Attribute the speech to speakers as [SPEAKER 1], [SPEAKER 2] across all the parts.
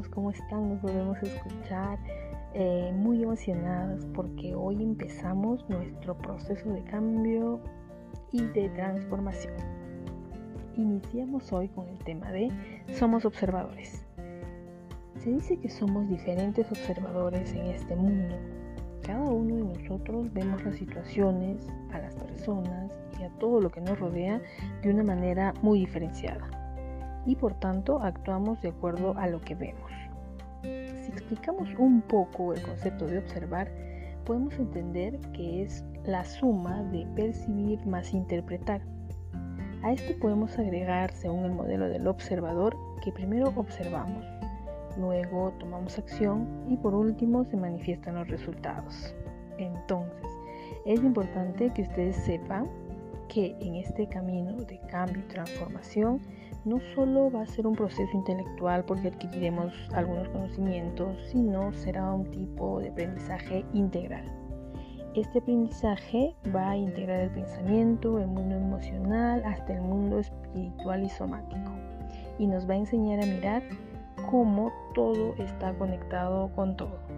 [SPEAKER 1] amigos, ¿cómo están? Nos volvemos a escuchar eh, muy emocionados porque hoy empezamos nuestro proceso de cambio y de transformación. Iniciamos hoy con el tema de somos observadores. Se dice que somos diferentes observadores en este mundo. Cada uno de nosotros vemos las situaciones, a las personas y a todo lo que nos rodea de una manera muy diferenciada y por tanto actuamos de acuerdo a lo que vemos. Si explicamos un poco el concepto de observar, podemos entender que es la suma de percibir más interpretar. A esto podemos agregar, según el modelo del observador, que primero observamos, luego tomamos acción y por último se manifiestan los resultados. Entonces, es importante que ustedes sepan que en este camino de cambio y transformación no solo va a ser un proceso intelectual porque adquiriremos algunos conocimientos, sino será un tipo de aprendizaje integral. Este aprendizaje va a integrar el pensamiento, el mundo emocional, hasta el mundo espiritual y somático. Y nos va a enseñar a mirar cómo todo está conectado con todo.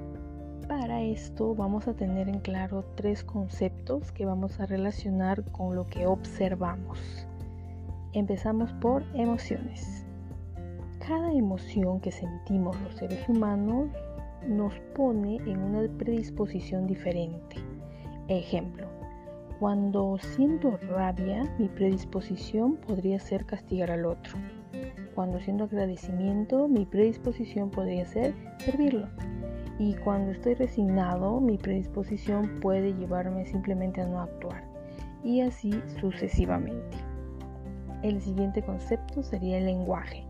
[SPEAKER 1] Para esto vamos a tener en claro tres conceptos que vamos a relacionar con lo que observamos. Empezamos por emociones. Cada emoción que sentimos los seres humanos nos pone en una predisposición diferente. Ejemplo, cuando siento rabia, mi predisposición podría ser castigar al otro. Cuando siento agradecimiento, mi predisposición podría ser servirlo. Y cuando estoy resignado, mi predisposición puede llevarme simplemente a no actuar. Y así sucesivamente. El siguiente concepto sería el lenguaje.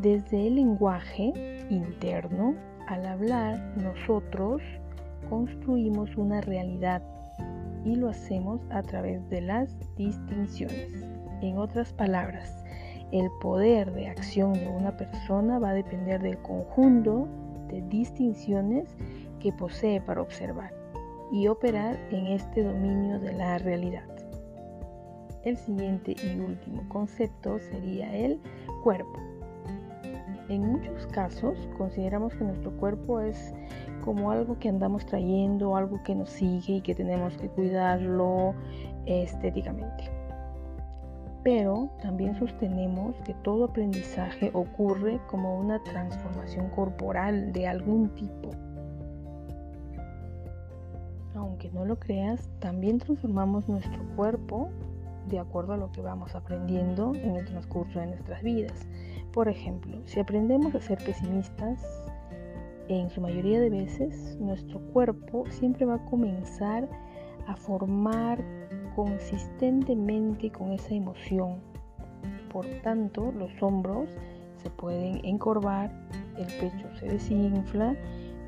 [SPEAKER 1] Desde el lenguaje interno, al hablar, nosotros construimos una realidad y lo hacemos a través de las distinciones. En otras palabras, el poder de acción de una persona va a depender del conjunto de distinciones que posee para observar y operar en este dominio de la realidad. El siguiente y último concepto sería el cuerpo. En muchos casos consideramos que nuestro cuerpo es como algo que andamos trayendo, algo que nos sigue y que tenemos que cuidarlo estéticamente. Pero también sostenemos que todo aprendizaje ocurre como una transformación corporal de algún tipo. Aunque no lo creas, también transformamos nuestro cuerpo de acuerdo a lo que vamos aprendiendo en el transcurso de nuestras vidas. Por ejemplo, si aprendemos a ser pesimistas, en su mayoría de veces nuestro cuerpo siempre va a comenzar a formar consistentemente con esa emoción. Por tanto, los hombros se pueden encorvar, el pecho se desinfla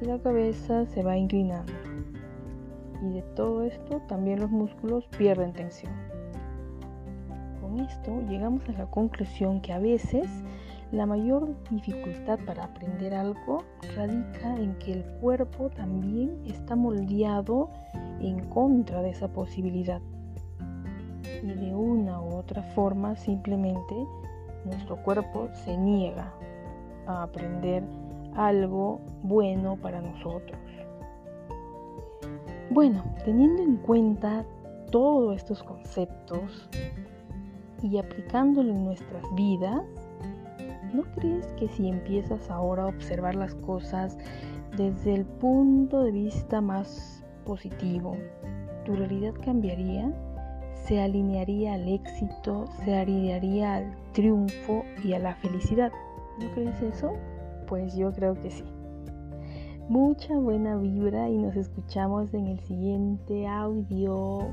[SPEAKER 1] y la cabeza se va inclinando. Y de todo esto también los músculos pierden tensión. Con esto llegamos a la conclusión que a veces la mayor dificultad para aprender algo radica en que el cuerpo también está moldeado en contra de esa posibilidad y de una u otra forma simplemente nuestro cuerpo se niega a aprender algo bueno para nosotros. Bueno, teniendo en cuenta todos estos conceptos y aplicándolo en nuestras vidas, ¿no crees que si empiezas ahora a observar las cosas desde el punto de vista más positivo, tu realidad cambiaría? Se alinearía al éxito, se alinearía al triunfo y a la felicidad. ¿No crees eso? Pues yo creo que sí. Mucha buena vibra y nos escuchamos en el siguiente audio.